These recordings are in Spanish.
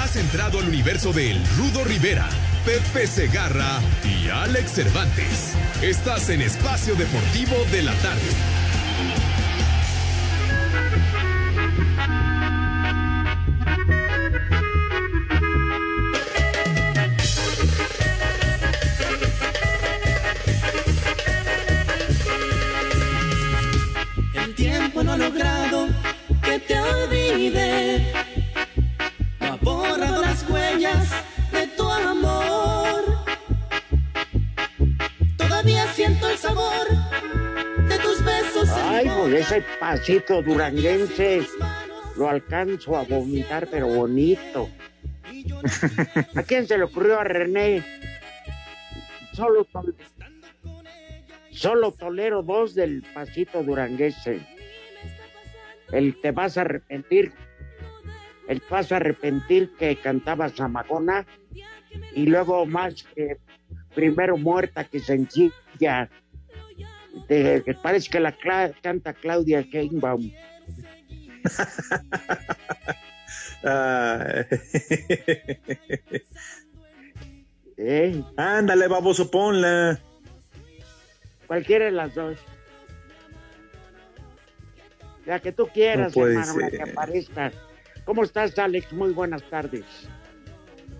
Has entrado al universo de El Rudo Rivera, Pepe Segarra y Alex Cervantes. Estás en Espacio Deportivo de la Tarde. El tiempo no ha logrado que te olvide. Ese pasito duranguense lo alcanzo a vomitar, pero bonito. ¿A quién se le ocurrió a René? Solo, solo tolero dos del pasito duranguense. El te vas a arrepentir, el vas a arrepentir que cantaba Zamacona y luego más que primero muerta que sencilla. De- que parece que la cla- canta Claudia Sheinbaum. ¿eh? Ándale, baboso, ponla. Cualquiera de las dos. La que tú quieras, No hermano, la que aparezca. ¿Cómo estás, Alex? Muy buenas tardes.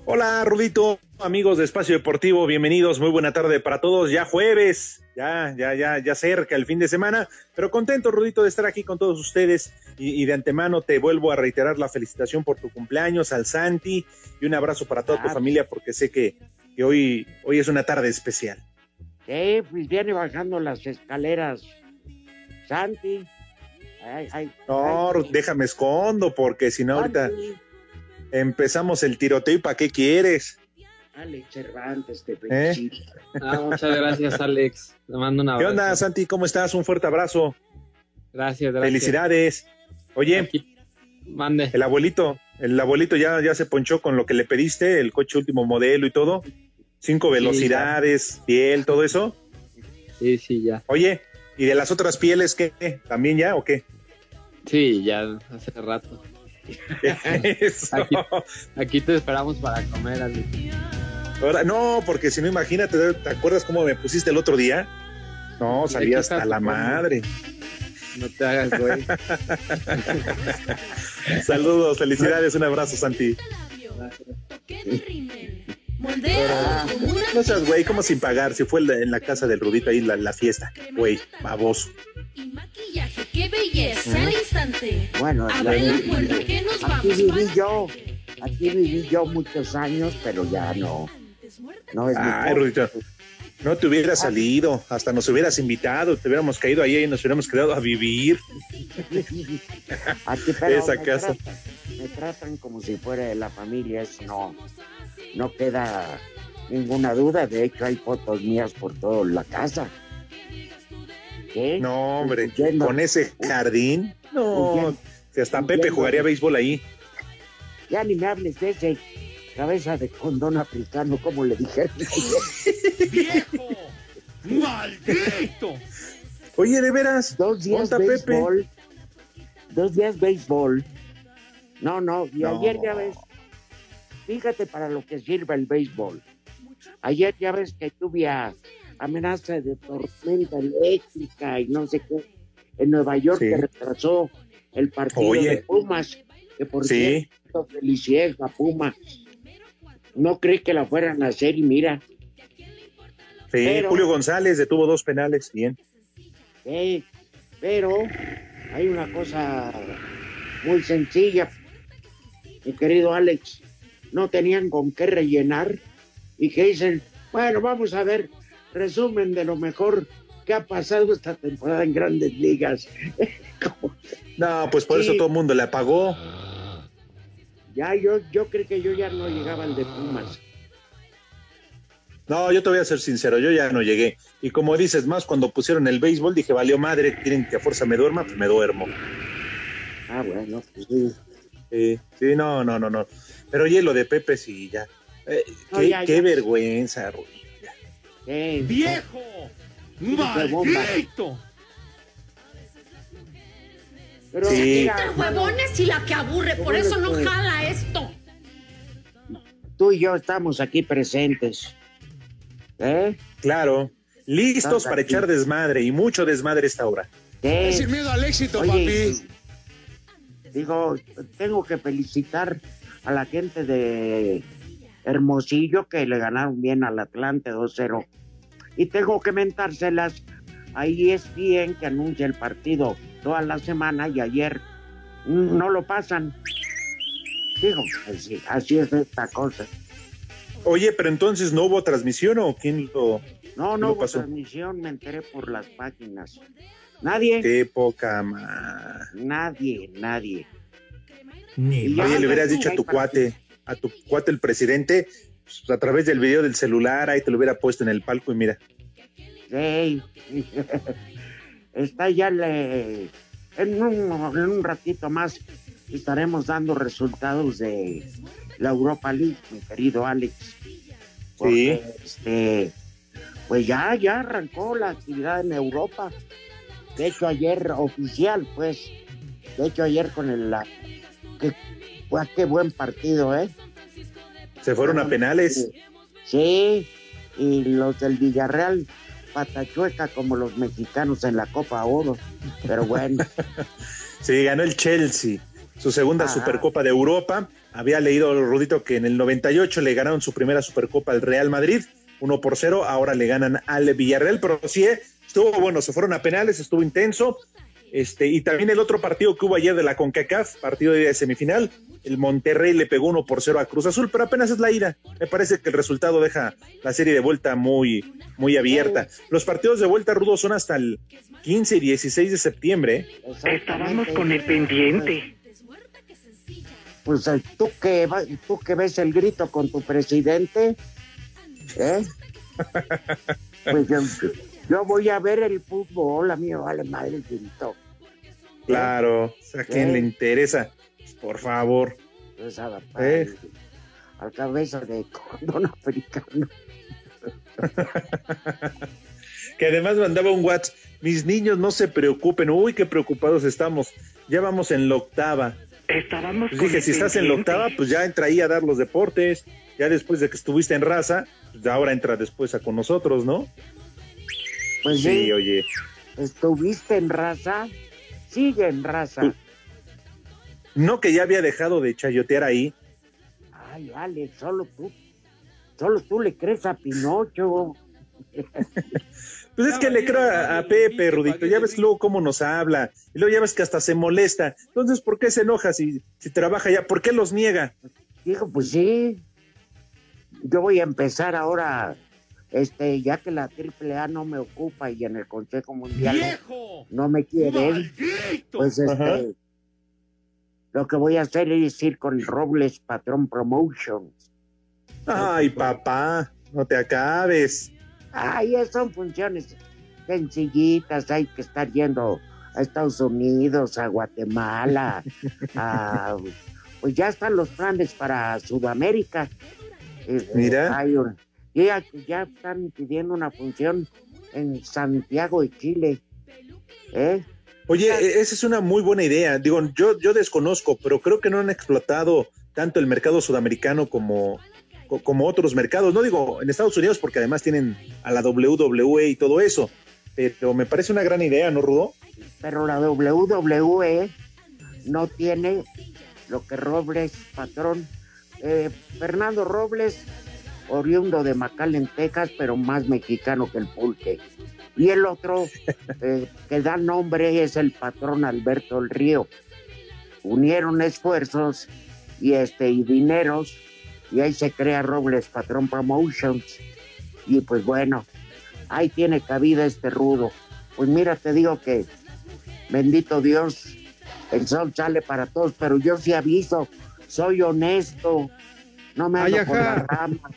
Hola, Rudito, amigos de Espacio Deportivo, bienvenidos, muy buena tarde para todos. Ya jueves, ya, ya, ya, ya cerca el fin de semana, pero contento, Rudito, de estar aquí con todos ustedes y, y de antemano te vuelvo a reiterar la felicitación por tu cumpleaños al Santi y un abrazo para toda tu familia porque sé que, que hoy, hoy es una tarde especial. Sí, pues viene bajando las escaleras. Santi. Ay, ay, No, ay, déjame escondo porque si no ahorita Santi. Empezamos el tiroteo y ¿para qué quieres? Alex Cervantes, te ¿Eh? Ah, muchas gracias, Alex. Te mando un ¿Qué onda, Santi? ¿Cómo estás? Un fuerte abrazo. Gracias, gracias. Felicidades. Oye, Aquí, mande. el abuelito, el abuelito ya, ya se ponchó con lo que le pediste, el coche último modelo y todo. Cinco velocidades, piel, todo eso. Sí, sí, ya. Oye, ¿y de las otras pieles qué? ¿También ya o qué? Sí, ya hace rato. Eso. Aquí, aquí te esperamos para comer, Alex. Ahora, no, porque si no, imagínate, ¿te acuerdas cómo me pusiste el otro día? No, aquí hasta la comiendo. madre. No te hagas, güey. Saludos, felicidades, un abrazo, Santi. Moldea No seas güey, como sin pagar, si fue en la- casa del Rudito ahí la, la fiesta. Güey, baboso. y maquillaje. ¡Qué belleza al instante! Bueno, Abre la- la puerta que nos aquí viví yo. Aquí viví yo muchos años, pero ya no. No es mi Ay, Rudito, no te hubieras salido, hasta nos hubieras invitado, te hubiéramos caído ahí y nos hubiéramos quedado a vivir. Aquí, pero Esa me, casa. Tratan, me tratan como si fuera de la familia, eso no, no queda ninguna duda. De hecho, hay fotos mías por toda la casa. ¿Qué? No, hombre, Huyendo. con ese jardín, no, Huyendo. si hasta Pepe jugaría béisbol ahí. Ya ni me hables de ese cabeza de condón africano, como le dijeron. ¡Maldito! Oye, de veras, Dos días ¿Onta Pepe? béisbol. Dos días béisbol. No, no, y No. ayer ya ves, fíjate para lo que sirve el béisbol. Ayer ya ves que tuve a- amenaza de tormenta eléctrica y no sé qué en Nueva York Sí. que retrasó el partido Oye. de Pumas. que por Sí. cierto, felicidades a Puma. No creí que la fueran a hacer y mira, Sí, Pero- Julio González detuvo dos penales, bien. eh, pero hay una cosa muy sencilla, mi querido Alex. No tenían con qué rellenar y que dicen, bueno, vamos a ver, resumen de lo mejor que ha pasado esta temporada en grandes ligas. No, pues por eso todo el mundo le apagó. ya yo, yo creo que yo ya no llegaba al de Pumas. No, yo te voy a ser sincero, yo ya no llegué. Y como dices más, cuando pusieron el béisbol, dije, valió madre, quieren que a fuerza me duerma, pues me duermo. Ah, bueno, pues sí. Sí, sí, no, no, no, no. Pero oye, lo de Pepe sí, ya. Eh, No, qué, ya, qué ya. vergüenza. Sí. ¡Viejo! ¡Maldito! Pero Sí. mira, El huevón es y la que aburre, por eso no jala esto. tú y yo estamos aquí presentes. ¿Eh? Claro, listos Estás para aquí. echar desmadre y mucho desmadre esta hora. ¿Qué? Sin miedo al éxito, Oye, papi. Digo, tengo que felicitar a la gente de Hermosillo que le ganaron bien al Atlante 2-0. Y tengo que mentárselas a E ESPN que anuncia el partido toda la semana y ayer no lo pasan. Digo, así, así es esta cosa. Oye, pero entonces no hubo transmisión o quién lo. No, ¿Qué no lo hubo pasó? transmisión, me enteré por las páginas. Nadie, Qué poca ma. nadie, nadie. Ni Oye, le hubieras dicho a tu cuate, a tu cuate el presidente, pues, a través del video del celular, ahí te lo hubiera puesto en el palco y mira. Sí. Está ya le... en, un, en un ratito más estaremos dando resultados de la Europa League, mi querido Alex. Porque, este, pues ya, ya arrancó la actividad en Europa. De hecho, ayer oficial, pues. De hecho, ayer con el... La, que, pues, qué buen partido, ¿eh? Se fueron a penales. Sí, y los del Villarreal, patachueca como los mexicanos en la Copa Oro. Pero bueno, Sí, ganó el Chelsea, su segunda Ajá. Supercopa de Europa. Había leído, Rudito, que en el 98 le ganaron su primera Supercopa al Real Madrid, 1 por 0. Ahora le ganan al Villarreal, pero sí, eh, estuvo bueno, se fueron a penales, estuvo intenso. Este, y también el otro partido que hubo ayer de la CONCACAF, partido de semifinal, el Monterrey le pegó 1 por 0 a Cruz Azul, pero apenas es la ida. Me parece que el resultado deja la serie de vuelta muy, muy abierta. Los partidos de vuelta rudos son hasta el 15 y 16 de septiembre. estábamos con el pendiente. Pues tú que, tú que ves el grito con tu presidente, ¿eh? Pues yo, voy a ver el fútbol, a mí me vale madre el grito. Claro, ¿a quién Sí. le interesa? Por favor. Pues, a- Eh. al, al cabeza de cordón africano. Que además mandaba un WhatsApp. Mis niños no se preocupen. Uy, qué preocupados estamos. Ya vamos en la octava. Estábamos Pues dije, si estás en la octava, pues ya entra ahí a dar los deportes. Ya después de que estuviste en raza, pues ahora entra después a con nosotros, ¿no? Pues Sí, sí, oye. estuviste en raza, sigue en raza. No que ya había dejado de chayotear ahí. Ay, vale, solo tú, solo tú le crees a Pinocho. Pues es que le creo a, a Pepe, Rudito. Ya ves luego cómo nos habla. Y luego ya ves que hasta se molesta. Entonces, ¿por qué se enoja si, si trabaja ya? ¿Por qué los niega? Dijo, pues sí, yo voy a empezar ahora, este, ya que la AAA no me ocupa y en el Consejo Mundial ¡Viejo! no me quieren, ¡Maldito! pues este, Ajá. lo que voy a hacer es ir con Robles Patrón Promotions. Ay, papá, no te acabes. Ay, son funciones sencillitas, hay que estar yendo a Estados Unidos, a Guatemala, a- pues ya están los planes para Sudamérica. Eh, Mira. hay un- ya, ya están pidiendo una función en Santiago de Chile. ¿Eh? Oye, e- esa es una muy buena idea. Digo, yo, yo desconozco, pero creo que no han explotado tanto el mercado sudamericano como, co- como otros mercados. No digo en Estados Unidos, porque además tienen a la WWE y todo eso. Pero me parece una gran idea, ¿no, Rudo? Pero la WWE no tiene lo que Robles, patrón. Eh, Fernando Robles, oriundo de McAllen, Texas, pero más mexicano que el pulque. Y el otro eh, que da nombre es el patrón Alberto El Río. Unieron esfuerzos y este y dineros y ahí se crea Robles Patrón Promotions. Y pues bueno, ahí tiene cabida este rudo. Pues mira, te digo que bendito Dios, el sol sale para todos, pero yo sí aviso, soy honesto, no me ando por las ramas.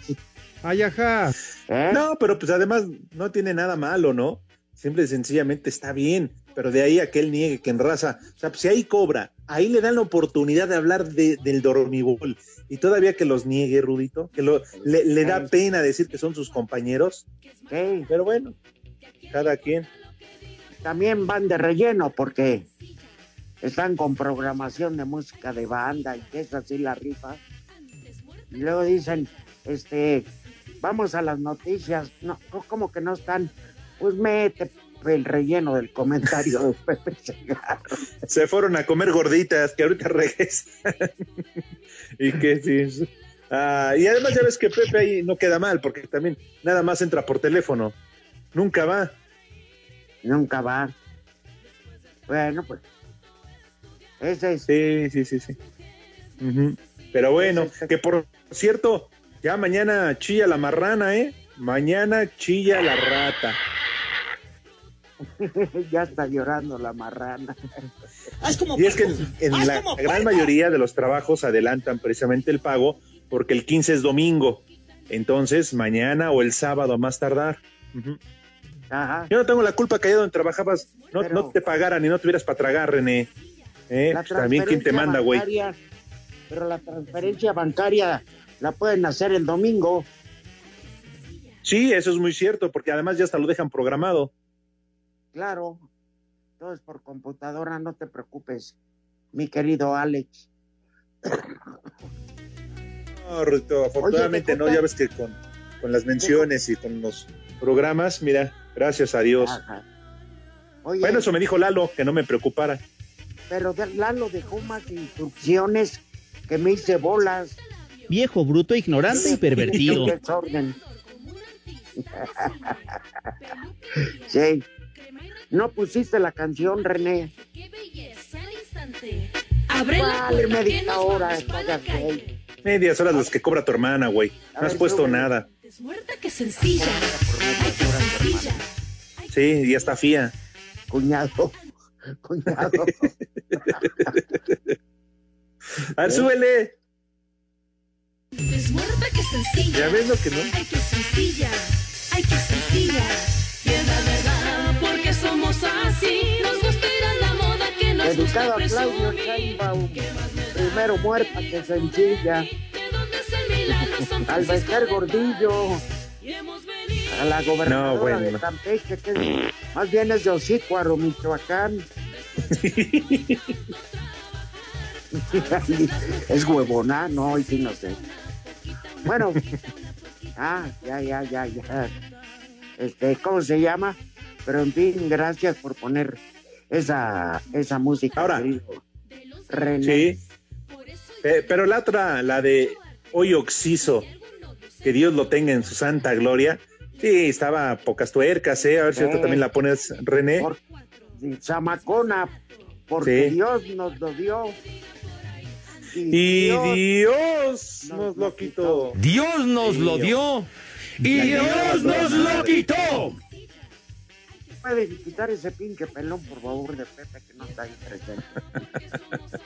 Ay, ajá. ¿Eh? No, pero pues además no tiene nada malo, ¿no? Simple y sencillamente está bien, pero de ahí a que él niegue que en raza, o sea, pues, si ahí cobra, ahí le dan la oportunidad de hablar de- del dormibol y todavía que los niegue, Rudito, que lo, le, le da pena decir que son sus compañeros, Sí, pero bueno, cada quien. también van de relleno porque están con programación de música de banda y que es así la rifa. Y luego dicen, este, vamos a las noticias. No, como que no están? Pues mete el relleno del comentario de Pepe Segarra. Se fueron a comer gorditas, que ahorita regresan. y que sí. Ah, y además ya ves que Pepe ahí no queda mal, porque también nada más entra por teléfono. Nunca va. Nunca va. Bueno, pues. Ese es. Sí, sí, sí, sí. Ujú. Pero bueno, que por cierto, ya mañana chilla la marrana, ¿eh? Mañana chilla la rata. ya está llorando la marrana. Y es que en, en la gran mayoría de los trabajos adelantan precisamente el pago porque el 15 es domingo. Entonces, mañana o el sábado a más tardar. Ajá. Yo no tengo la culpa que allá donde trabajabas no, Pero- no te pagaran y no tuvieras para tragar, René. ¿Eh? También quién te manda, güey. Pero la transferencia bancaria la pueden hacer el domingo. Sí, eso es muy cierto, porque además ya hasta lo dejan programado. Claro. Todo es por computadora, no te preocupes, mi querido Alex. No, Rudito, afortunadamente Oye, no, ya ves que con, con las menciones y con los programas, mira, gracias a Dios. Oye, Bueno, eso me dijo Lalo, que no me preocupara. pero Lalo dejó más instrucciones que me hice bolas. Viejo, bruto, ignorante y pervertido. Qué sí. No pusiste la canción, René. Abre la Vale, puerta que media nos hora. Medias horas las que cobra tu hermana, güey. No has ver, puesto nada. Es muerta que sencilla. Ay, qué sencilla. Sí, ya está fía. Cuñado. Cuñado. A ver, súbele. Es muerta que sencilla. Ya ves lo que no. Ay, qué sencilla. Ay, qué sencilla. Y es la verdad, porque somos así. Nos gusta ir a la moda que nos Dedicado gusta a Claudio. Primero muerta que sencilla. Al Gordillo. A la gobernadora No, bueno, de no. Campeche, que es- más bien es de Osícuaro, Michoacán. es huevona, no, y sí no sé. Bueno, ah, ya, ya, ya, ya. Este, ¿cómo se llama? Pero en fin, gracias por poner esa, esa música. Ahora. René. Sí. Eh, pero la otra, la de Hoy Oxiso, que Dios lo tenga en su santa gloria. Sí, estaba pocas tuercas, ¿eh? A ver si ahorita Sí. también la pones, René. Por- sí, Zamacona, porque Sí. Dios nos lo dio. Y Dios Dios nos lo quitó. Dios nos lo dio y Dios nos lo quitó. puede quitar ese pinche pelón, por favor, de Pepe, que no está ahí presente.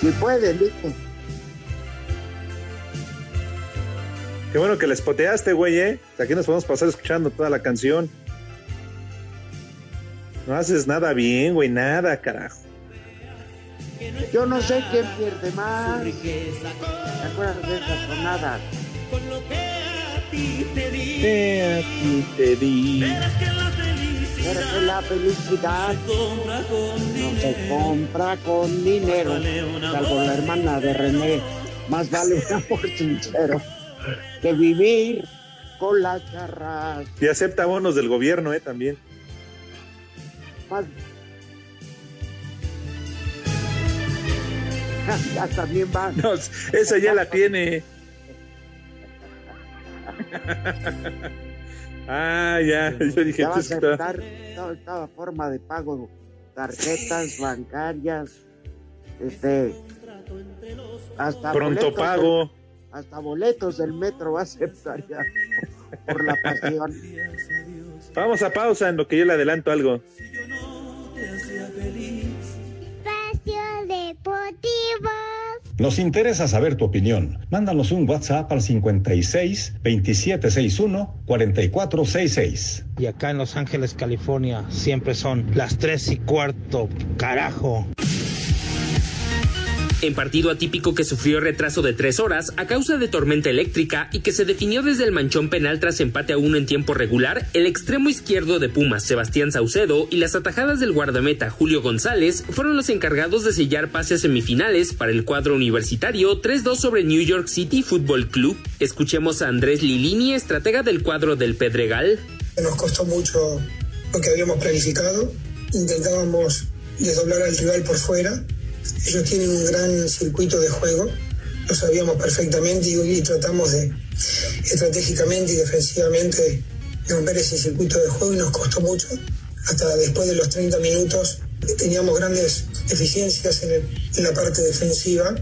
si puede, Lico. Qué bueno que les poteaste, güey, ¿eh? Aquí nos podemos pasar escuchando toda la canción. No haces nada bien, güey, nada, carajo. Yo no sé quién pierde más. ¿Te acuerdas de esa tonada? Te aquí te di. Pero que la felicidad no se compra con dinero. Salvo la hermana de René. Más vale un amor sincero que vivir con las charras. Y acepta bonos del gobierno, ¿eh? También. Más... ya también va. No, esa ya la tiene. ah, ya. Yo dije, Ya va a aceptar toda, toda forma de pago, tarjetas bancarias, este, hasta Pronto boletos pago. del- hasta boletos del metro va a aceptar ya por la pasión. Vamos a pausa en lo que yo le adelanto algo. Espacio Deportivo. Nos interesa saber tu opinión. Mándanos un WhatsApp al 56 2761 4466. Y acá en Los Ángeles, California, siempre son las tres y cuarto, carajo. En partido atípico que sufrió retraso de tres horas a causa de tormenta eléctrica y que se definió desde el manchón penal tras empate a uno en tiempo regular, el extremo izquierdo de Pumas, Sebastián Saucedo, y las atajadas del guardameta Julio González fueron los encargados de sellar pases semifinales para el cuadro universitario 3-2 sobre New York City Football Club. Escuchemos a Andrés Lilini, estratega del cuadro del Pedregal. Nos costó mucho lo que habíamos planificado. Intentábamos desdoblar al rival por fuera. Ellos tienen un gran circuito de juego, lo sabíamos perfectamente y, tratamos de estratégicamente y defensivamente de romper ese circuito de juego y nos costó mucho. Hasta después de los 30 minutos teníamos grandes deficiencias en, el- en la parte defensiva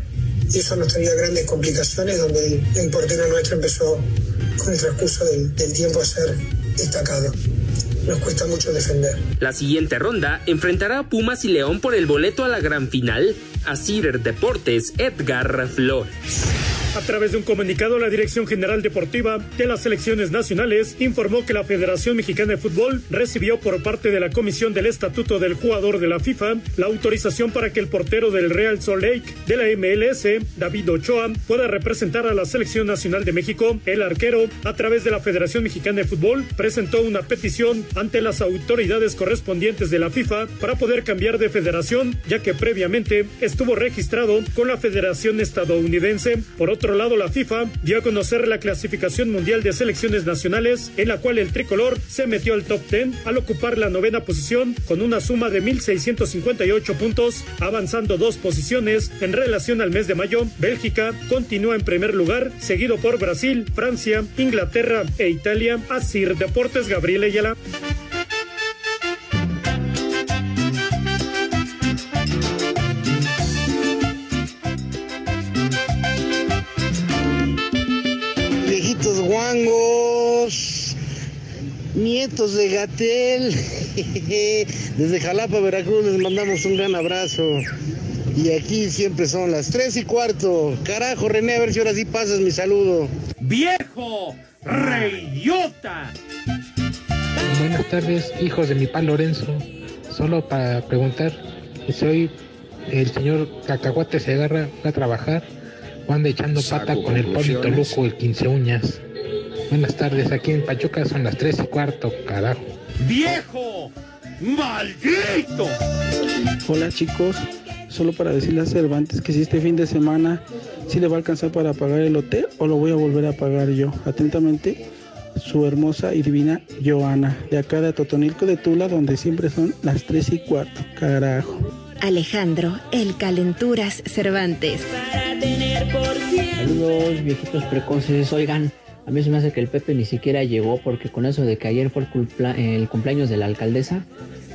y eso nos traía grandes complicaciones donde el, el portero nuestro empezó con el transcurso del tiempo a ser destacado. Nos cuesta mucho defender. La siguiente ronda enfrentará a Pumas y León por el boleto a la gran final. A Cider Deportes, Edgar Flores. A través de un comunicado, la Dirección General Deportiva de las Selecciones Nacionales informó que la Federación Mexicana de Fútbol recibió por parte de la Comisión del Estatuto del Jugador de la FIFA la autorización para que el portero del Real Salt Lake de la MLS, David Ochoa, pueda representar a la Selección Nacional de México. El arquero, a través de la Federación Mexicana de Fútbol, presentó una petición ante las autoridades correspondientes de la FIFA para poder cambiar de federación, ya que previamente estuvo registrado con la Federación Estadounidense. Por otro lado, la FIFA dio a conocer la clasificación mundial de selecciones nacionales, en la cual el tricolor se metió al top 10 al ocupar la novena posición con una suma de 1.658 puntos, avanzando dos posiciones en relación al mes de mayo. Bélgica continúa en primer lugar, seguido por Brasil, Francia, Inglaterra e Italia. Asir Deportes Gabriel Ayala. Gatel. Desde Jalapa, Veracruz, les mandamos un gran abrazo. Y aquí siempre son las tres y cuarto. Carajo, René, a ver si ahora sí pasas mi saludo. ¡Viejo! ¡Reyota! Buenas tardes, hijos de mi pa Lorenzo. Solo para preguntar si hoy el señor Cacahuate se agarra a trabajar o anda echando pata Saco con el Polito. Luco, el 15 uñas. Buenas tardes, aquí en Pachuca son las 3 y cuarto, carajo. ¡Viejo! ¡Maldito! Hola chicos, solo para decirle a Cervantes que si este fin de semana sí le va a alcanzar para pagar el hotel o lo voy a volver a pagar yo. Atentamente, su hermosa y divina Joana, de acá de Totonilco de Tula, donde siempre son las 3 y cuarto. Carajo. Alejandro, el Calenturas Cervantes. Saludos, viejitos precoces. Oigan, a mí se me hace que el Pepe ni siquiera llegó porque con eso de que ayer fue el, cumpla- el cumpleaños de la alcaldesa,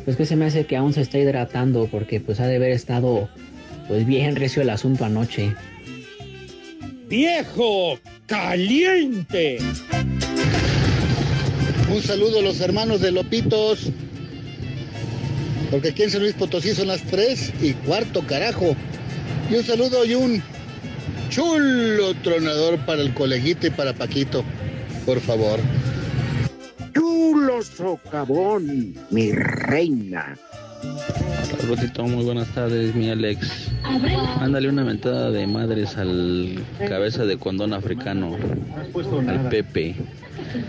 pues que se me hace que aún se está hidratando porque pues ha de haber estado pues bien recio el asunto anoche. ¡Viejo! ¡Caliente! Un saludo a los hermanos de Lopitos. Porque aquí en San Luis Potosí son las 3 y cuarto, carajo. Y un saludo y un chulo tronador para el coleguito y para Paquito. Por favor. Chulo socavón, mi reina. Rosito, muy buenas tardes, mi Alex. Mándale una mentada de madres al cabeza de condón africano, al Pepe.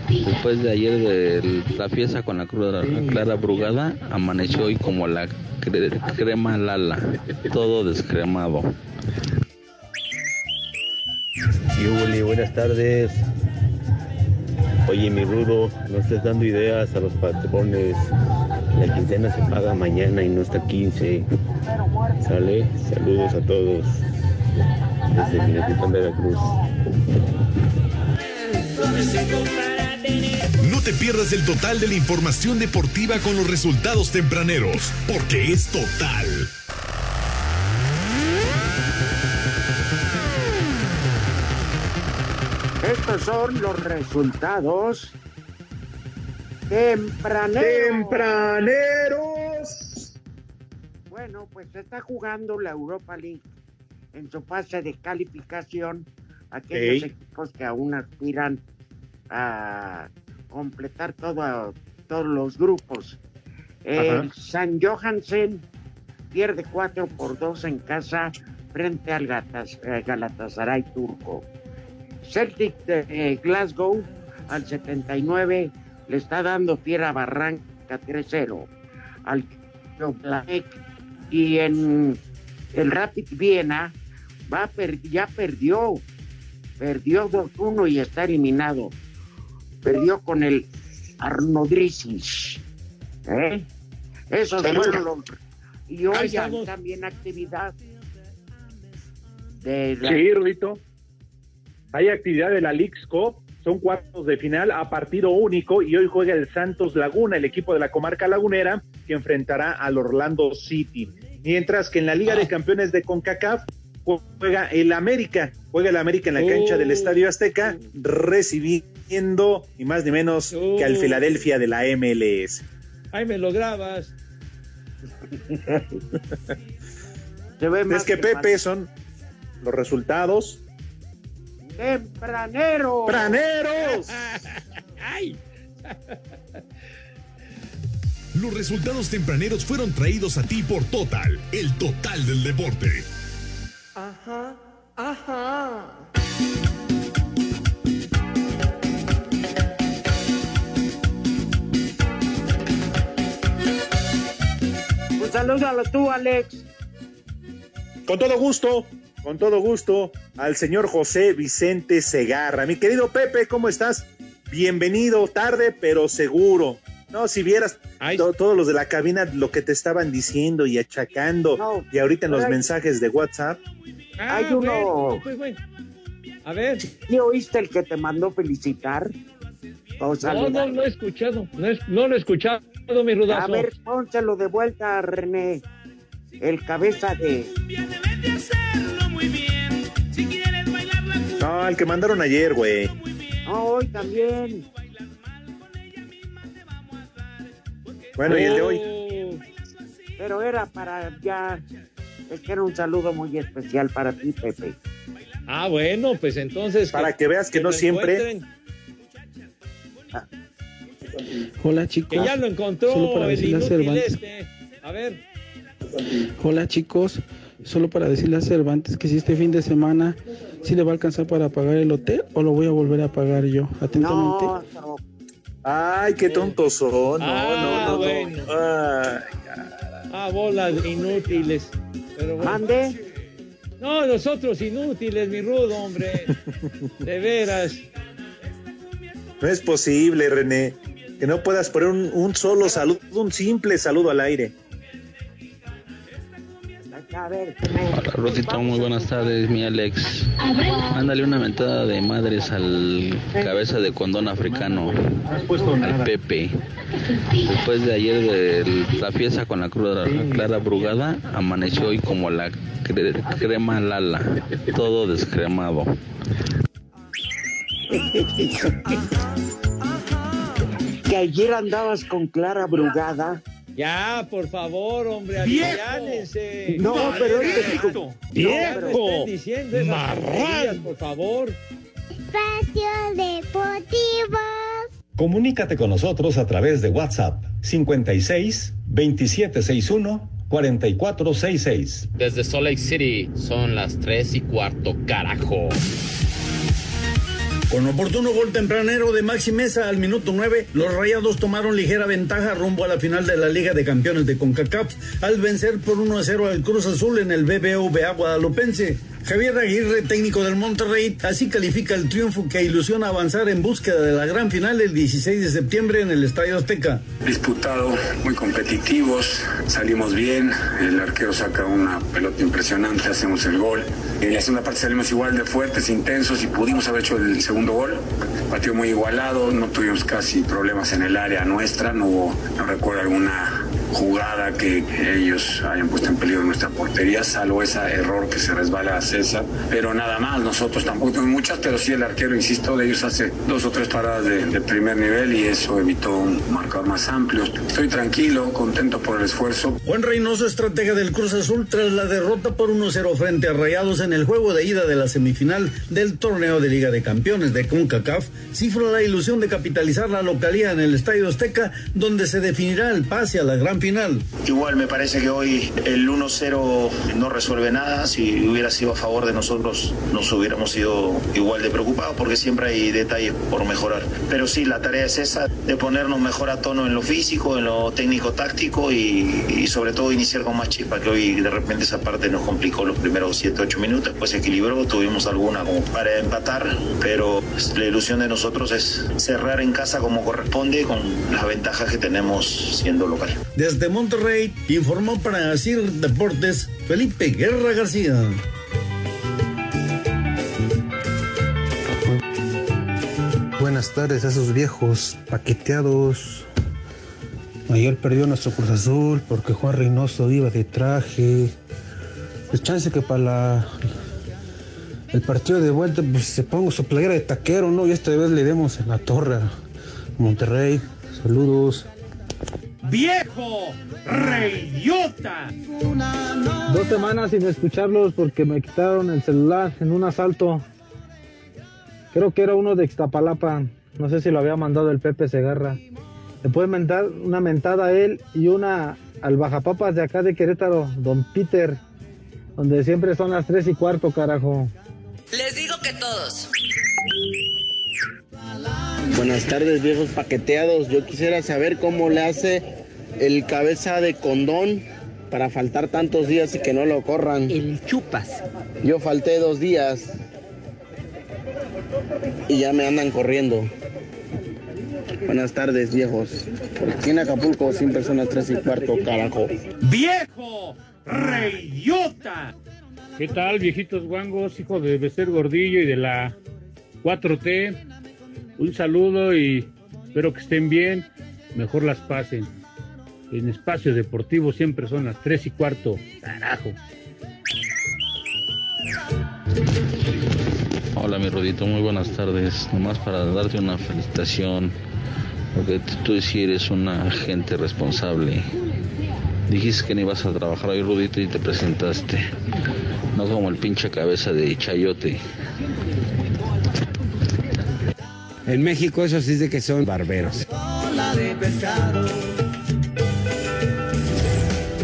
Después de ayer de la fiesta con la cruda Clara Brugada, amaneció hoy como la cre- crema Lala, todo descremado. Yuli, buenas tardes. Oye, mi rudo, no estés dando ideas a los patrones. La quincena se paga mañana y no hasta 15. ¿Sale? Saludos a todos. desde Minatitán, Veracruz. No te pierdas el total de la información deportiva con los resultados tempraneros, porque es total. Estos son los resultados tempraneros. Tempraneros. Bueno, pues está jugando la Europa League en su fase de calificación. Aquellos equipos que aún aspiran a completar todo- todos los grupos. El. San Johansen pierde 4 por 2 en casa frente al eh, Galatasaray turco. Celtic de eh, Glasgow al 79 le está dando tierra barranca 3-0 al y en el Rapid Viena va per- ya perdió perdió 2-1 y está eliminado perdió con el Arnodrisis ¿eh? esos fueron los y hoy hay también actividad de la- Sí, Rudito. Hay actividad de la Leagues Cup, son cuartos de final a partido único y hoy juega el Santos Laguna, el equipo de la comarca lagunera, que enfrentará al Orlando City. Mientras que en la Liga de Campeones de CONCACAF juega el América, juega el América en la cancha del Estadio Azteca, recibiendo ni más ni menos que al Filadelfia de la MLS. Ahí me lo grabas. Es que Pepe son los resultados. ¡Tempranero! ¡Tempraneros! Los resultados tempraneros fueron traídos a ti por Total, el total del deporte. Ajá, ajá. Pues salúdalo tú, Alex. Con todo gusto, con todo gusto, al señor José Vicente Segarra. Mi querido Pepe, ¿cómo estás? Bienvenido, tarde pero seguro. No, si vieras to- todos los de la cabina lo que te estaban diciendo y achacando, y ahorita en los mensajes de WhatsApp. Ah, Hay uno- bueno, pues, bueno. A ver. ¿Sí oíste el que te mandó felicitar? No, no, no he escuchado. No, es- no lo he escuchado, mi rudazo. A ver, pónselo de vuelta, René. El cabeza de. No, el que mandaron ayer, güey. No, hoy también. Bueno, y el de hoy. Oh. Pero era para ya. Es que era un saludo muy especial para ti, Pepe. Ah, bueno, pues entonces. Para que veas que no siempre- encuentren. Hola chicos. Que ya lo encontró Solo para el decirle a inútil Cervantes. este. A ver. Hola chicos. Solo para decirle a Cervantes que si este fin de semana si le va a alcanzar para pagar el hotel o lo voy a volver a pagar yo. Atentamente. No, Ay, qué tontos son. No, Ah, no, no, no. bueno. Ay, Ah, bolas inútiles. Pero bueno. ¿Mande? No, nosotros inútiles, mi rudo, hombre. De veras. no es posible, René, que no puedas poner un, un solo saludo, un simple saludo al aire. A ver. Hola, Rosito, muy buenas tardes, mi Alex. Mándale una mentada de madres al cabeza de condón africano, al Pepe. Después de ayer de la fiesta con la cruda Clara Brugada, amaneció hoy como la cre- crema Lala, todo descremado. que ayer andabas con Clara Brugada. Ya, por favor, hombre, ¡Viejo! aliviánense. No, pero es que- Viejo. No, pero estén diciendo por favor. Espacio Deportivo. Comunícate con nosotros a través de WhatsApp 56 2761 4466. Desde Salt Lake City son las 3 y cuarto, carajo. Con oportuno gol tempranero de Maxi Mesa al minuto 9, los Rayados tomaron ligera ventaja rumbo a la final de la Liga de Campeones de CONCACAF al vencer por 1 a 0 al Cruz Azul en el BBVA Guadalupense. Javier Aguirre, técnico del Monterrey, así califica el triunfo que ilusiona avanzar en búsqueda de la gran final el 16 de septiembre en el Estadio Azteca. Disputado, muy competitivos, salimos bien, el arquero saca una pelota impresionante, hacemos el gol. En la segunda parte salimos igual de fuertes, intensos y pudimos haber hecho el segundo gol. Partido muy igualado, no tuvimos casi problemas en el área nuestra, no hubo, no recuerdo alguna jugada que ellos hayan puesto en peligro nuestra portería, salvo ese error que se resbala a César. Pero nada más, nosotros tampoco tuvimos muchas, pero sí el arquero, insisto, de ellos hace dos o tres paradas de, primer nivel y eso evitó un marcador más amplio. Estoy tranquilo, contento por el esfuerzo. Juan Reynoso, estratega del Cruz Azul, tras la derrota por 1-0 frente a Rayados en el juego de ida de la semifinal del torneo de Liga de Campeones de CONCACAF, cifra la ilusión de capitalizar la localía en el Estadio Azteca, donde se definirá el pase a la gran final. Igual me parece que hoy el 1-0 no resuelve nada. Si hubiera sido a favor de nosotros, nos hubiéramos sido igual de preocupados porque siempre hay detalles por mejorar. Pero sí, la tarea es esa, de ponernos mejor a tono en lo físico, en lo técnico-táctico y, y sobre todo iniciar con más chispa, que hoy de repente esa parte nos complicó los primeros 7-8 minutos, después se equilibró, tuvimos alguna como para empatar, pero la ilusión de nosotros es cerrar en casa como corresponde con las ventajas que tenemos siendo local. Desde Monterrey informó para CIR Deportes Felipe Guerra García. Buenas tardes a esos viejos paqueteados. Ayer perdió nuestro Cruz Azul porque Juan Reynoso iba de traje. Pues chance que para el partido de vuelta pues, se ponga su playera de taquero, ¿no? Y esta vez le demos en la torre Monterrey. Saludos. ¡Viejo! ¡Reyota! Dos semanas sin escucharlos porque me quitaron el celular en un asalto. Creo que era uno de Ixtapalapa. No sé si lo había mandado el Pepe Segarra. Le puede mentar una mentada a él y una al bajapapas de acá de Querétaro, don Peter, donde siempre son las tres y cuarto, carajo. Les digo que todos. Buenas tardes, viejos paqueteados. Yo quisiera saber cómo le hace el cabeza de condón para faltar tantos días y que no lo corran. El chupas. Yo falté dos días y ya me andan corriendo. Buenas tardes, viejos. Aquí en Acapulco siempre son las tres y cuarto, carajo. ¡Viejo! ¡Reyota! ¿Qué tal, viejitos guangos, hijos de Becer Gordillo y de la 4T? Un saludo y espero que estén bien, mejor las pasen. En espacio deportivo siempre son las 3 y cuarto, carajo. Hola mi Rodito, muy buenas tardes. Nomás para darte una felicitación, porque tú sí eres una gente responsable. Dijiste que no ibas a trabajar hoy, Rudito, y te presentaste. No como el pinche cabeza de chayote. En México eso sí es de que son barberos.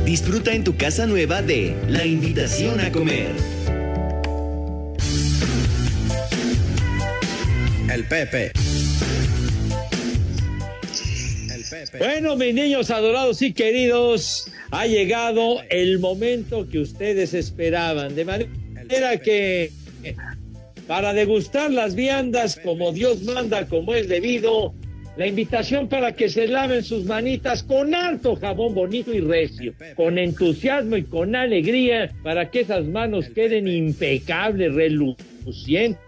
Disfruta en tu casa nueva de La Invitación a Comer. El Pepe. Bueno, mis niños adorados y queridos, ha llegado el momento que ustedes esperaban. De manera que para degustar las viandas como Dios manda, como es debido, la invitación para que se laven sus manitas con alto jabón bonito y recio, con entusiasmo y con alegría, para que esas manos queden impecables, relucientes,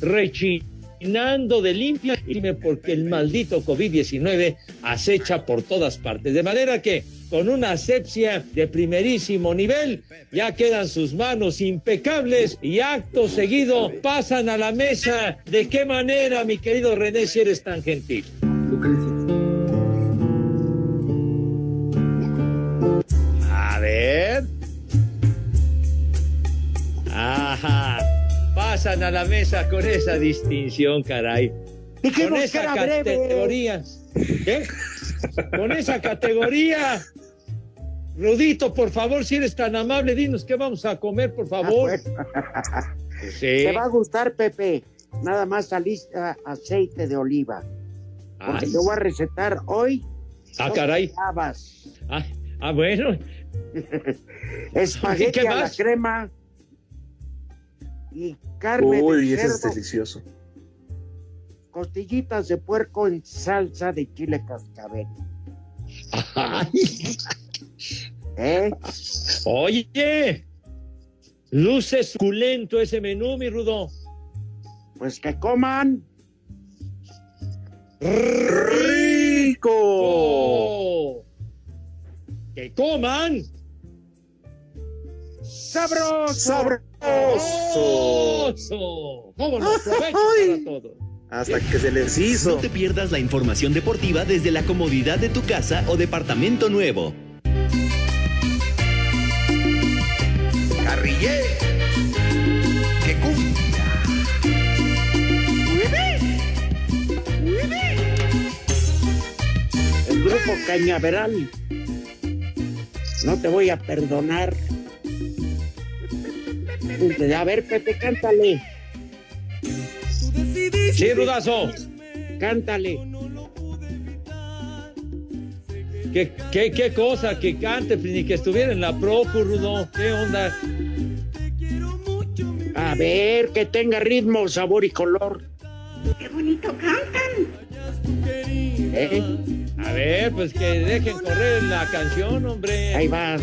rechinando de limpia, porque el maldito COVID-19 acecha por todas partes. De manera que con una asepsia de primerísimo nivel, ya quedan sus manos impecables y acto seguido pasan a la mesa. ¿De qué manera, mi querido René, si eres tan gentil? A ver. Ajá. Pasan a la mesa con esa distinción, caray. Dijimos con que esa era breve. categoría. ¿Qué? Con esa categoría. Rudito, por favor, si eres tan amable, dinos qué vamos a comer, por favor. Sí. Te va a gustar, Pepe. Nada más salista aceite de oliva. Porque Ay. te voy a recetar hoy. Ah, caray. habas. Ah, ah, bueno. Espagueti ¿Qué a la más? crema y carne Uy, de ese es cerdo, delicioso. Costillitas de puerco en salsa de chile cascabel. ¿Eh? Oye, luce suculento ese menú, mi Rudo. Pues que coman. ¡Rico! Oh, que coman. ¡Sabroso! ¡Sabroso! ¿Cómo no? Provecho para todos. Hasta que se les hizo. No te pierdas la información deportiva desde la comodidad de tu casa o departamento nuevo. Carrillé. Que cumbia. El grupo Cañaveral. No te voy a perdonar. A ver, Pepe, cántale. Sí, Rudazo. Cántale. ¿Qué, qué, qué cosa que cante, pues, ni que estuviera en la Procu, Rudo. ¿Qué onda? A ver, que tenga ritmo, sabor y color. ¡Qué bonito cantan! ¿Eh? A ver, pues que dejen correr la canción, hombre. Ahí va.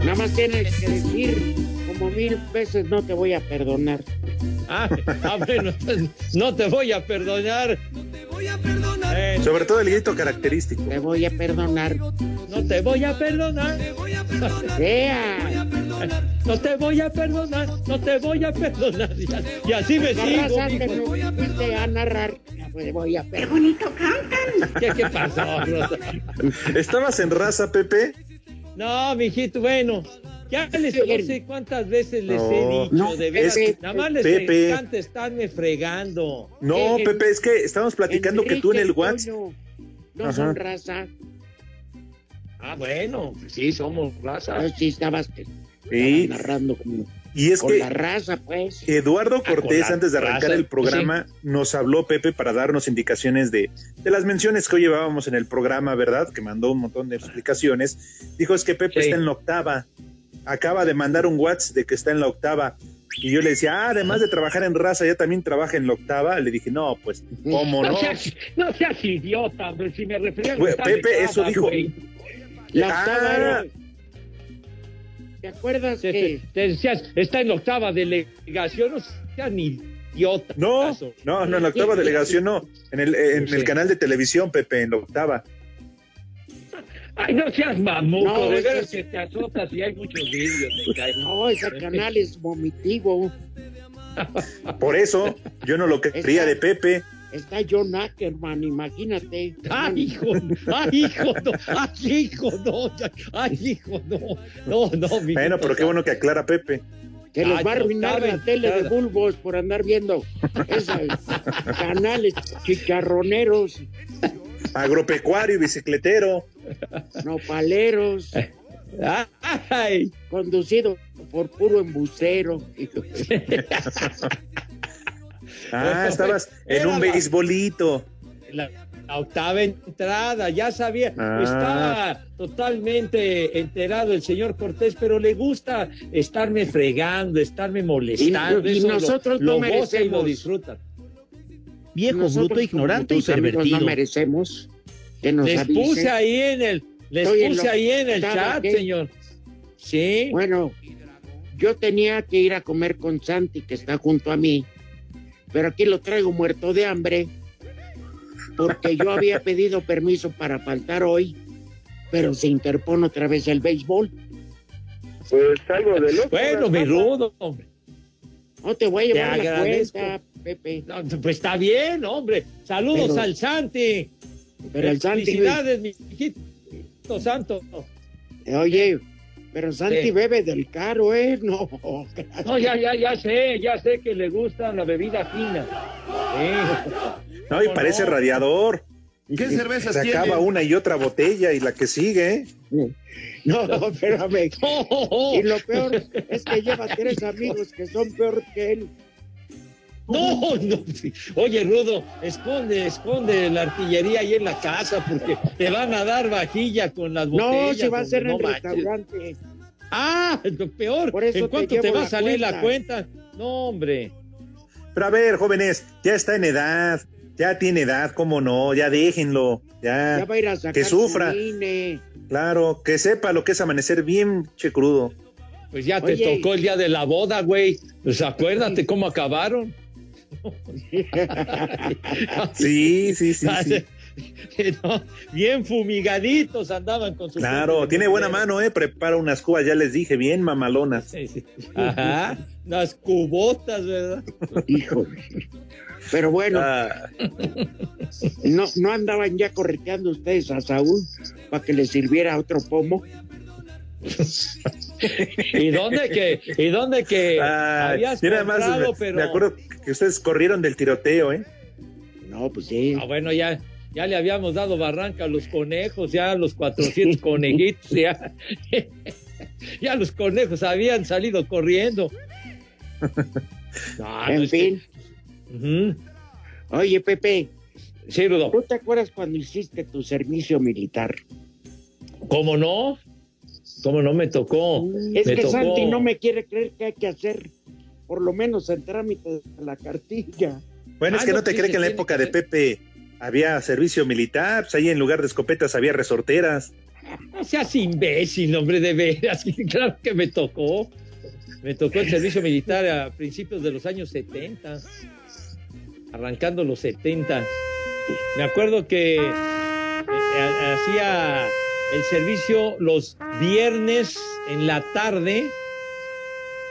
Nada más tienes que decir como mil veces no te voy a perdonar. Ah, ah, bueno, no te voy a perdonar. Eh, Sobre todo el grito característico. Te voy a perdonar. no te voy a perdonar. Sea. No te voy a perdonar. No te voy a perdonar. Y, así me sigo. no fuiste a narrar. Te voy a ¡Qué perdonar. bonito cantan! ¿Qué, qué pasó? ¿Estabas en raza, Pepe? No, mijito, bueno. Ya les Sí. no sé cuántas veces les No. he dicho, No, de veras, nada más les Pepe. encanta estarme fregando. No, Eh, Pepe, es que estábamos platicando que tú en el WhatsApp. No Ajá. son raza. Ah, bueno, sí, somos raza. No, sí estabas Sí. narrando como Y es con que la raza, pues. Eduardo con Cortés, antes de arrancar raza, el programa, nos habló Pepe para darnos indicaciones de, de las menciones que hoy llevábamos en el programa, ¿verdad? Que mandó un montón de explicaciones. Dijo, es que Pepe Sí. está en la octava. Acaba de mandar un WhatsApp de que está en la octava. Y yo le decía, ah, además de trabajar en raza, ya también trabaja en la octava. Le dije, no, pues, ¿cómo no? No seas, no seas idiota, hombre, si me refería a estar de Pepe, eso dijo. güey. La Ah. octava ¿Te acuerdas Te, que te- decías, está en la octava delegación, no seas ni idiota. No, no, no, en la octava delegación no. En el, en el canal de televisión, Pepe, en la octava. Ay, no seas mamuco, No, de veras es- que te azotas y hay muchos vídeos, me cae. no, ese canal es vomitivo? Por eso, yo no lo quería de Pepe. Está John Ackerman, imagínate. Ay, hijo, ay, hijo, no, ay, hijo, no, ay, hijo, no, no, no, mi Bueno, pero qué bueno que aclara Pepe. Que les Ay, va a arruinar la tele de bulbos por andar viendo esos canales chicharroneros, Agropecuario y bicicletero. nopaleros, Ay, conducido por puro embustero. Ah, estabas en Era un la- beisbolito. la, la octava entrada, ya sabía, Ah. estaba totalmente enterado el señor Cortés, pero le gusta estarme fregando, estarme molestando. Y- lo- nosotros lo, no goza y lo merecemos. Viejo, Nosotros, bruto, ignorante y pervertido. No merecemos que nos Les avisen. puse ahí en el, les Estoy en puse lo- ahí en el chat, aquí. señor. Sí. Bueno, yo tenía que ir a comer con Santi, que está junto a mí, pero aquí lo traigo muerto de hambre, porque yo había pedido permiso para faltar hoy, pero se interpone otra vez el béisbol. Pues algo de loco. Bueno, mi rudo, hombre. No te voy a Te llevar la cuenta, Pepe. No, pues está bien, hombre. Saludos Pero- al Santi. Pero el Santi, Felicidades, mi hijito santo. oye, pero Santi Sí. bebe del caro, ¿eh? No, No, ya, ya, ya sé, ya sé que le gusta la bebida fina. Sí. No, y ¿Cómo parece no? radiador. ¿Qué cervezas Se tiene? acaba una y otra botella y la que sigue. ¿eh? no, espérame. Oh, Y lo peor es que lleva tres amigos que son peor que él. No, no. Oye, Rudo, esconde, esconde la artillería ahí en la casa porque te van a dar vajilla con las No, botellas. si va a ser en hombre, el no manches. restaurante. Ah, lo peor. Por eso ¿En cuánto te, va a la salir la cuenta. No, hombre. Pero a ver, jóvenes, ya está en edad, ya tiene edad, cómo no, ya déjenlo, ya, Ya va a ir a sacar que sufra, claro, que sepa lo que es amanecer bien che crudo. Pues ya te tocó el día de la boda, güey. Pues acuérdate cómo acabaron. Sí, sí, sí, sí. No, bien fumigaditos andaban con sus. Claro, tiene buena mano, eh, prepara unas cubas, ya les dije, bien mamalonas. Sí, sí. Ajá, las cubotas, ¿verdad? Híjole. Pero bueno, Ah, no, no andaban ya correteando ustedes a Saúl para que le sirviera otro pomo. ¿Y dónde que, y dónde que ah, habías mira, además, comprado, me, pero. me acuerdo que ustedes corrieron del tiroteo, ¿eh? No, pues sí. Ah, bueno, ya, ya le habíamos dado barranca a los conejos, ya a los 400 conejitos, ya, ya los conejos habían salido corriendo. No, no, en que- fin. Oye, Pepe, Sí, Rudo. ¿tú te acuerdas cuando hiciste tu servicio militar? ¿Cómo no? ¿Cómo no me tocó? Es me que tocó. Santi no me quiere creer que hay que hacer por lo menos el trámite de la cartilla. Bueno, es Ah, que no, no te cree que en la época que de Pepe había servicio militar, pues ahí en lugar de escopetas había resorteras. No seas imbécil, hombre, de veras. Claro que me tocó. Me tocó el servicio militar a principios de los años 70. Arrancando los 70. Me acuerdo que eh, eh, hacía el servicio los viernes en la tarde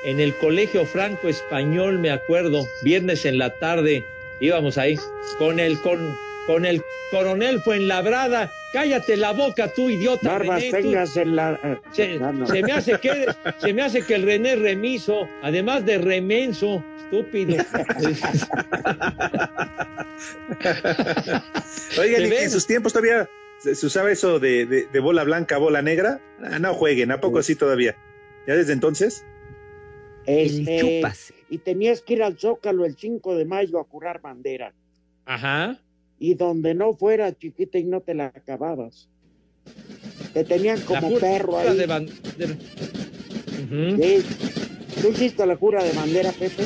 en el Colegio Franco Español, me acuerdo. Viernes en la tarde íbamos ahí con el con, con el coronel Fuenlabrada. Cállate la boca, tú idiota. Barbas René, tú- tengas en la... se, Ah, no. se me hace que se me hace que el René remiso, además de remenso, estúpido. Oigan, ¿De ¿y en veras? sus tiempos todavía se, se usaba eso de, de- de bola blanca, bola negra? Ah, no jueguen, ¿a poco así todavía? ¿Ya desde entonces? Este, y tenías que ir al Zócalo el 5 de mayo a curar bandera. Ajá. Y donde no fuera chiquita y no te la acababas. Te tenían como perro ahí. de ban- de- Ujú. Sí. ¿Tú hiciste la cura de bandera, Pepe?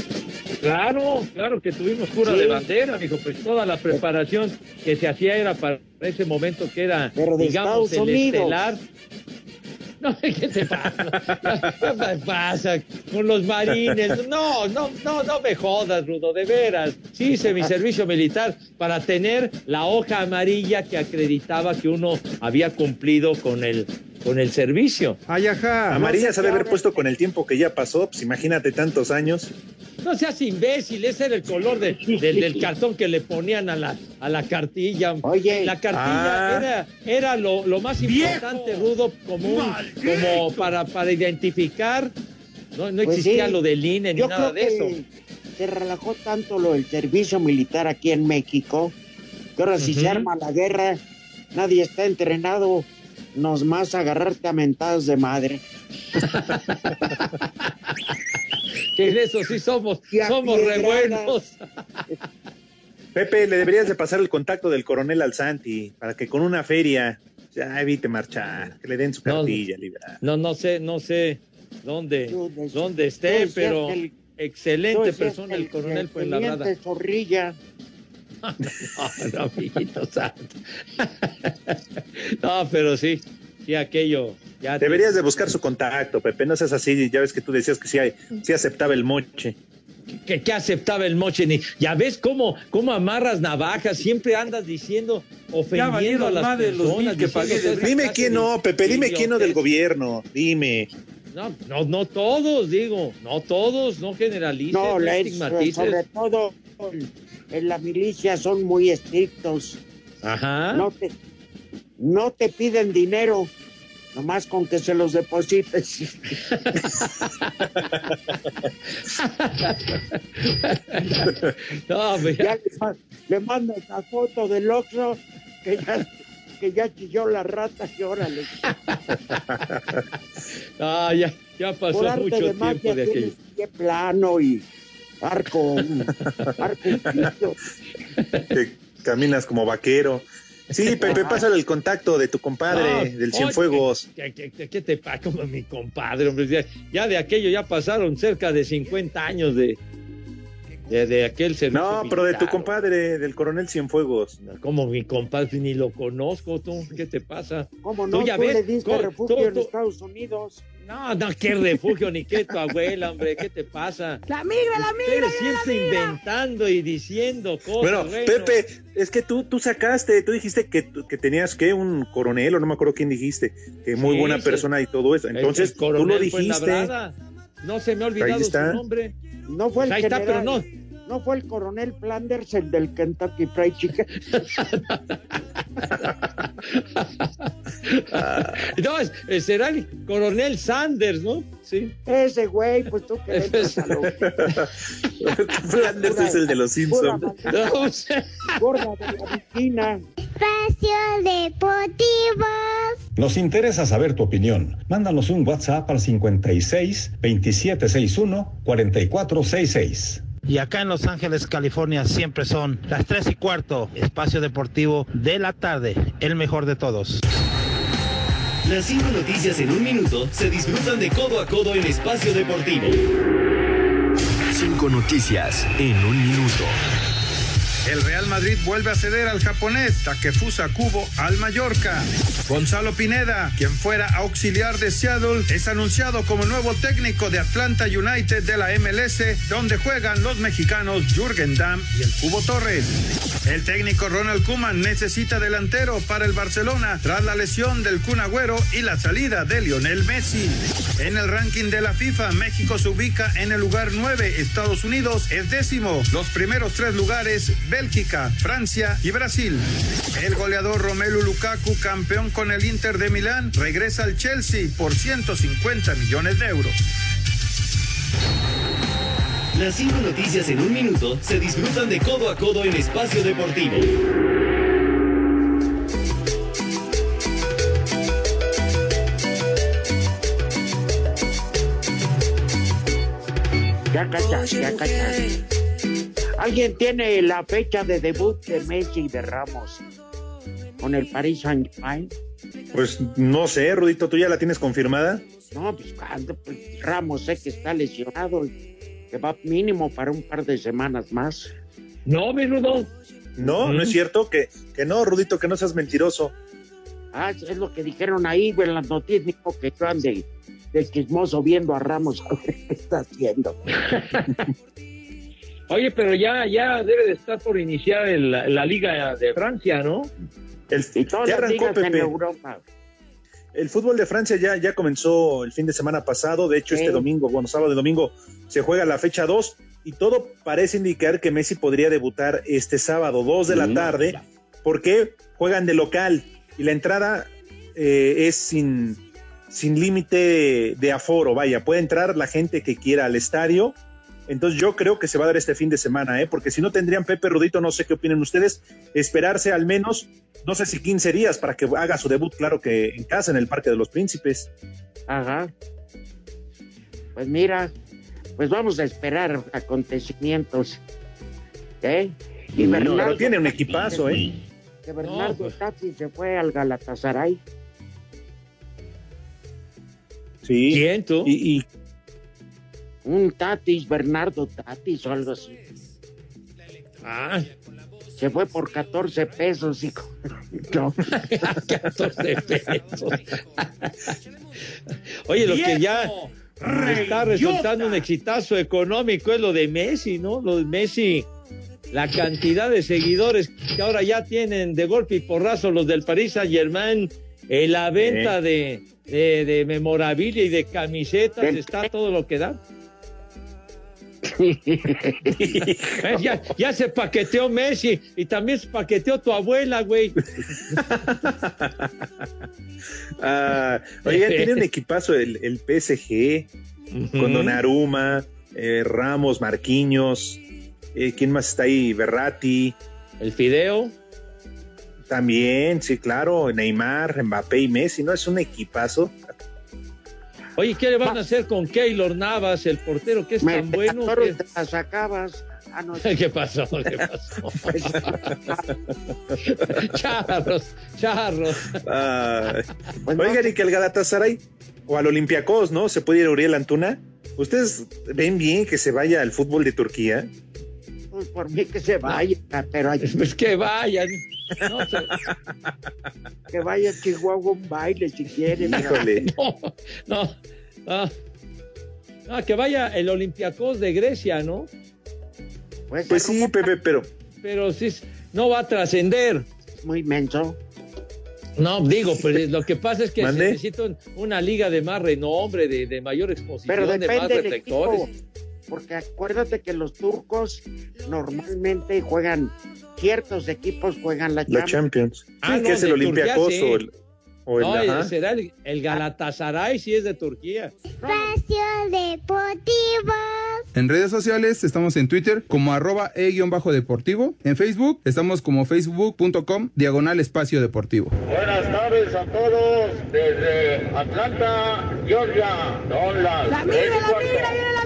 Claro, claro que tuvimos cura Sí. de bandera, dijo, pues toda la preparación que se hacía era para ese momento que era, Pero de digamos, Estados el Unidos. estelar. No, ¿qué te pasa? ¿Qué pasa con los marines? No, no, no, no me jodas, Rudo, de veras. Sí hice mi servicio militar para tener la hoja amarilla que acreditaba que uno había cumplido con el, con el servicio. Ay, ajá. Amarilla se debe haber puesto con el tiempo que ya pasó, pues imagínate tantos años. No seas imbécil, ese era el color de- del, del cartón que le ponían a la, a la cartilla. Oye, la cartilla Ah. era, era lo, lo más importante, Rudo, como, un- como para, para identificar. No, no Pues existía sí. lo del INE ni Yo nada creo de que eso. se relajó tanto lo del servicio militar aquí en México que ahora si se arma la guerra, nadie está entrenado, nos más agarrarte a mentadas de madre. Que en eso sí somos, somos re buenos. Pepe, le deberías de pasar el contacto del coronel al Santi para que con una feria ya evite marchar, que le den su No, cartilla liberal. No, no sé, no sé dónde, dónde esté, pero el- excelente persona que el coronel que fue el la teniente Zorrilla. No, no, amiguito santo. No, pero sí, sí, aquello. Ya te- Deberías de buscar su contacto, Pepe, no seas así, ya ves que tú decías que sí, sí aceptaba el moche. que, que aceptaba el moche. Ni, ya ves cómo, cómo amarras navajas, siempre andas diciendo, ofendiendo a las más de los personas. que de- toda esa Dime quién no, Pepe, dime quién no del gobierno, dime. No, no, no todos, digo, no todos, no generalices, No, no, estigmatices. sobre todo en la milicia son muy estrictos. Ajá. No te, no te piden dinero, nomás con que se los deposites. No, pues ya- le, le mandas la foto del Oxxo que ya, que ya chilló la rata y órale. ah, ya, ya pasó mucho de tiempo de aquello. plano y arco, arco. Que caminas como vaquero. Sí, Pepe, pásale el contacto de tu compadre, No, del Cienfuegos. ¿Qué, qué, qué- qué te pasa como mi compadre, hombre? Ya, ya de aquello ya pasaron cerca de 50 años de, de, de aquel servicio. No, pero de tu compadre, del coronel Cienfuegos. Como mi compadre, ni lo conozco, tú. ¿Qué te pasa? ¿Cómo Tú no? ya Tú ves, le diste refugio tú- en tú- Estados Unidos. No, no, qué refugio, ni qué tu abuela, hombre, ¿qué te pasa? La migra, la migra, siempre inventando y diciendo cosas. Bueno, Pepe, es que tú, tú sacaste, tú dijiste que, que tenías que un coronel, o no me acuerdo quién dijiste, que muy Sí, buena sí. persona y todo eso. El- Entonces, el tú lo dijiste. No se me ha olvidado su nombre. No fue el Ahí está, pero no. No fue el coronel Flanders, el del Kentucky Fried Chicken. No, es- es- será el coronel Sanders, ¿no? Sí. Ese güey, pues tú que Flanders es el de los Simpsons. Gorda de la esquina. Espacio Deportivo. Nos interesa saber tu opinión. Mándanos un WhatsApp al 56 2761 4466. Y acá en Los Ángeles, California, siempre son las 3 y cuarto, espacio deportivo de la tarde, el mejor de todos. Las cinco noticias en un minuto se disfrutan de codo a codo en Espacio Deportivo. Cinco noticias en un minuto. El Real Madrid vuelve a ceder al japonés Takefusa Kubo al Mallorca. Gonzalo Pineda, quien fuera auxiliar de Seattle, es anunciado como nuevo técnico de Atlanta United de la MLS, donde juegan los mexicanos Jürgen Damm y el Cubo Torres. El técnico Ronald Koeman necesita delantero para el Barcelona tras la lesión del Kun Agüero y la salida de Lionel Messi. En el ranking de la FIFA, México se ubica en el lugar 9, Estados Unidos es décimo. Los primeros tres lugares, Bélgica, Francia y Brasil. El goleador Romelu Lukaku, campeón con el Inter de Milán, regresa al Chelsea por 150 millones de euros. Las cinco noticias en un minuto se disfrutan de codo a codo en Espacio Deportivo. Ya cacha, ya cacha. ¿Alguien tiene la fecha de debut de Messi y de Ramos con el Paris Saint-Germain? Pues no sé, Rudito, ¿tú ya la tienes confirmada? No, pues, cuando, pues, Ramos sé que está lesionado y que va mínimo para un par de semanas más. No, mi Rudo. No, no es cierto, que, que no, Rudito, que no seas mentiroso. Ah, es lo que dijeron ahí güey, en las noticias, dijo que yo ande de chismoso viendo a Ramos a ver qué está haciendo. Oye, pero ya, ya debe de estar por iniciar el- la Liga de Francia, ¿no? El, Y todas ya las arrancó, ligas en Pepe. Europa. El fútbol de Francia ya, ya comenzó el fin de semana pasado. De hecho, Sí. este domingo, bueno, sábado y domingo, se juega la fecha 2 y todo parece indicar que Messi podría debutar este sábado, 2 de la tarde, porque juegan de local y la entrada eh, es sin, sin límite de aforo. Vaya, puede entrar la gente que quiera al estadio. Entonces yo creo que se va a dar este fin de semana, ¿eh? porque si no tendrían Pepe Rudito, no sé qué opinen ustedes, esperarse al menos, no sé si 15 días para que haga su debut, claro que en casa, en el Parque de los Príncipes. Ajá. Pues mira, pues vamos a esperar acontecimientos. ¿Eh? Y No, Bernardo pero tiene un equipazo, ¿eh? Que Bernardo pues. Tati se fue al Galatasaray. Sí. ¿Quién tú? Y, y Un Tatis, Bernardo Tatis o algo así. Ah, Se fue por 14 pesos, hijo. No. 14 pesos. Oye, lo que ya está resultando un exitazo económico es lo de Messi, ¿no? Lo de Messi, la cantidad de seguidores que ahora ya tienen de golpe y porrazo los del Paris Saint Germain, en la venta de, de, de memorabilia y de camisetas, está todo lo que da. Ya, ya se paqueteó Messi y también se paqueteó tu abuela, güey. ah, oye, tiene un equipazo el, el PSG, con Donnarumma, eh, Ramos, Marquinhos, eh, ¿quién más está ahí? Berratti. El Fideo. También, sí, claro, Neymar, Mbappé y Messi, ¿no? Es un equipazo. Oye, ¿qué le van a hacer con Keylor Navas, el portero que es Me tan bueno? que- te las acabas. Ah, no. ¿Qué pasó? ¿Qué pasó? charros, charros. Ay. Oigan, y que el Galatasaray o al Olympiacos, ¿no? Se puede ir a Uriel Antuna. ¿Ustedes ven bien que se vaya al fútbol de Turquía? Pues por mí que se vaya, pero hay Pues que vayan. No, que vaya a Chihuahua un baile si quiere. Híjole. no, no, que vaya el Olympiacos de Grecia, ¿no? Pues, Pues sí, Pepe, pero Pero sí, no va a trascender. muy menso. No, digo, pues lo que pasa es que se una liga de más renombre, de, de mayor exposición, Pero de más reflectores. equipo. Porque acuérdate que los turcos normalmente juegan, ciertos equipos juegan la la Champions. Champions. Sí, Ah, que no, es el Olympiacos sí. o el. O el No, ajá. será el, el Galatasaray si es de Turquía. Espacio Deportivo. En redes sociales estamos en Twitter como arroba e-deportivo. En Facebook estamos como facebook.com diagonal espacio deportivo. Buenas tardes a todos desde Atlanta, Georgia. Son las La y la viene la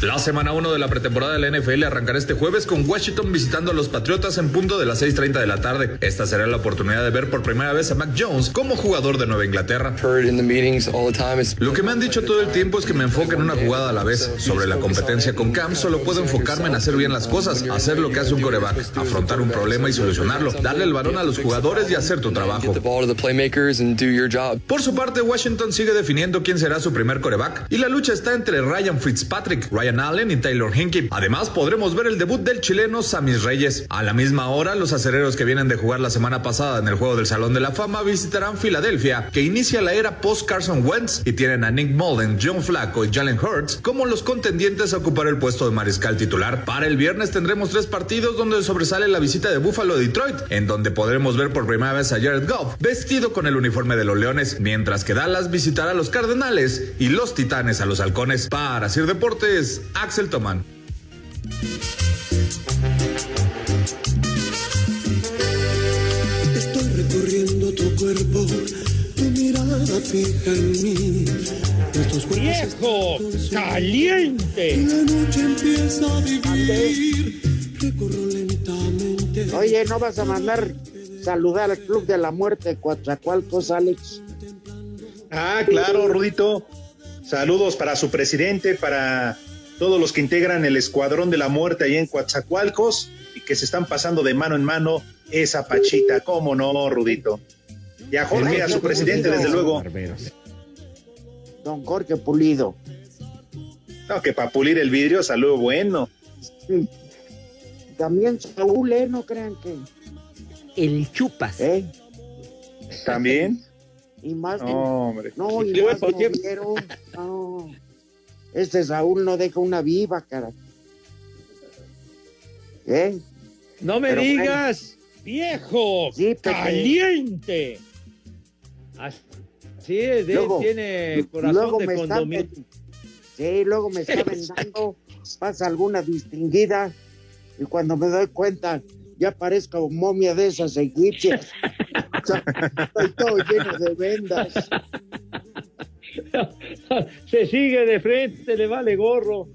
La semana 1 de la pretemporada de la NFL arrancará este jueves con Washington visitando a los Patriotas en punto de las 6.30 de la tarde. Esta será la oportunidad de ver por primera vez a Mac Jones como jugador de Nueva Inglaterra. Lo que me han dicho todo el tiempo es que me enfoque en una jugada a la vez. Sobre la competencia con Cam, solo puedo enfocarme en hacer bien las cosas, hacer lo que hace un coreback, afrontar un problema y solucionarlo, darle el balón a los jugadores y hacer tu trabajo. Por su parte, Washington sigue definiendo quién será su primer coreback y la lucha está entre Ryan Fitzpatrick, Ryan Allen y Taylor Hinkie. Además, podremos ver el debut del chileno Samis Reyes. A la misma hora, los acereros que vienen de jugar la semana pasada en el juego del Salón de la Fama visitarán Filadelfia, que inicia la era post Carson Wentz y tienen a Nick Mullen, John Flacco y Jalen Hurts como los contendientes a ocupar el puesto de mariscal titular. Para el viernes tendremos tres partidos donde sobresale la visita de Buffalo a Detroit, en donde podremos ver por primera vez a Jared Goff vestido con el uniforme de los Leones, mientras que Dallas visitará a los Cardenales y los Titanes a los Halcones. Para Sir Deportes, Axel Tomán. Estoy recorriendo tu cuerpo, tu mirada fija en mí. ¡Viejo! ¡Caliente! y la noche empieza a vivir. Recorro lentamente. Oye, ¿no vas a mandar saludar al Club de la Muerte Coatzacoalcos, Alex? Ah, claro, Rudito. Saludos para su presidente, para todos los que integran el Escuadrón de la Muerte ahí en Coatzacoalcos y que se están pasando de mano en mano esa pachita. ¿Cómo no, Rudito? Y a Jorge, a su presidente, desde luego. Don Jorge Pulido. No, que para pulir el vidrio salió bueno. También Saúl, ¿eh? No crean que. El chupas. ¿Eh? También. Y más. No, hombre. No, y ¿Qué más. No. Este Saúl no deja una viva, cara. ¿Eh? No me Pero bueno. digas, viejo, Sí, caliente. Es, de- Luego- tiene corazón luego de me condominio. ven- Sí, luego me está vendando, pasa alguna distinguida y cuando me doy cuenta ya parezco momia de esas egipcias. O sea, Estoy todo lleno de vendas. se sigue de frente, le vale gorro.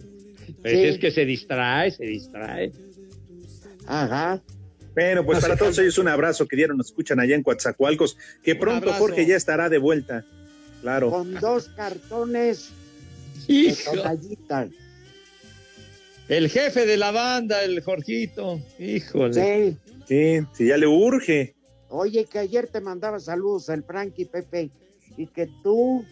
Pues Sí. Es que se distrae, se distrae. Ajá. Bueno, pues para todos ellos un abrazo que dieron, nos escuchan allá en Coatzacoalcos, que pronto abrazo. Jorge ya estará de vuelta. Claro. Con dos cartones de Hijo, tonallita. el jefe de la banda, el Jorgito. Híjole. Sí. Sí, sí, ya le urge. Oye, que ayer te mandaba saludos al Frankie Pepe y que tú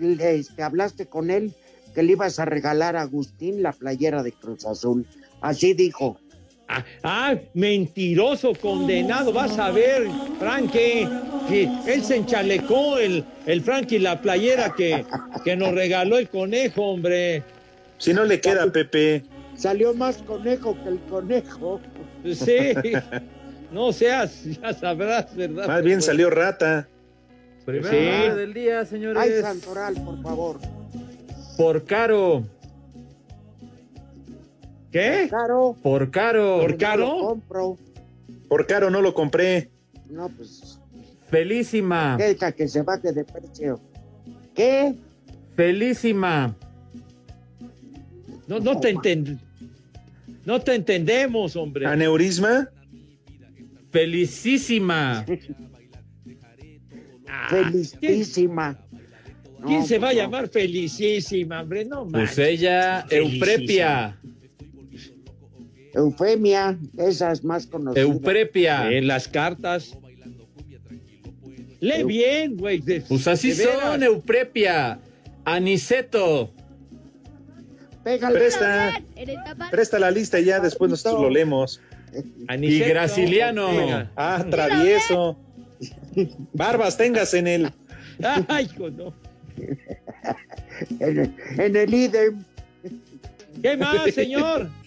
este, hablaste con él que le ibas a regalar a Agustín la playera de Cruz Azul. Así dijo. Ah, ah, mentiroso, condenado. Vas a ver, Frankie, que él se enchalecó, el, el Frankie, la playera que, que nos regaló el conejo, hombre. Si no le queda, Pepe. Salió más conejo que el conejo. Sí, no seas, ya sabrás, ¿verdad? Más bien salió rata. Primera Sí. del día, señores. Ay, Santoral, por favor. Por caro. ¿Qué? Caro. Por caro. ¿Por Lo caro? compro. Por caro no lo compré. No, pues, Felísima. deja que se baje de precio. ¿Qué? Felísima. No, no te enten- No te entendemos, hombre. ¿Aneurisma? Felicísima. Felicísima. ¿Quién No, se va a pues llamar felicísima, hombre? No Pues ella, Euprepia. Eufemia, esa es más conocida. Euprepia. En las cartas. Lee bien, güey. Pues así son, Euprepia. Aniceto. Pégale. Presta, presta la lista y ya después nosotros lo leemos. Y Graciliano. Ah, travieso. Barbas tengas en el. Ay, hijo, no. En, en el IDEM. ¿Qué más, señor?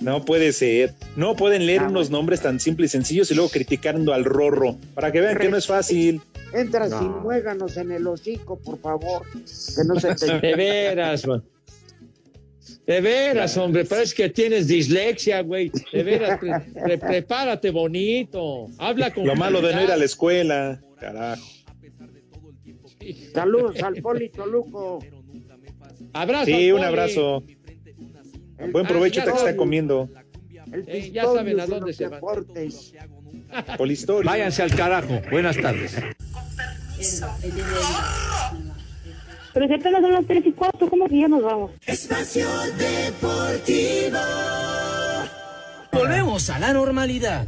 No puede ser. No pueden leer Ah, unos bueno. nombres tan simples y sencillos y luego criticando al rorro. Para que vean que no es fácil. Entra No. sin muéganos en el hocico, por favor. Que no se te... De veras, güey. De veras, hombre, parece que tienes dislexia, güey. De veras, pre- pre- prepárate bonito. Habla con Lo malo de no ir a la escuela. Carajo. Saludos al Polito Luco. Abrazo. Sí, un abrazo. El, Buen provecho Ah, te está comiendo. el Eh, ya saben a dónde se van. Polistorio. Váyanse al carajo. Buenas tardes. Pero si apenas son las 3 y 4, ¿cómo que ya nos vamos? Espacio Deportivo. Volvemos a la normalidad.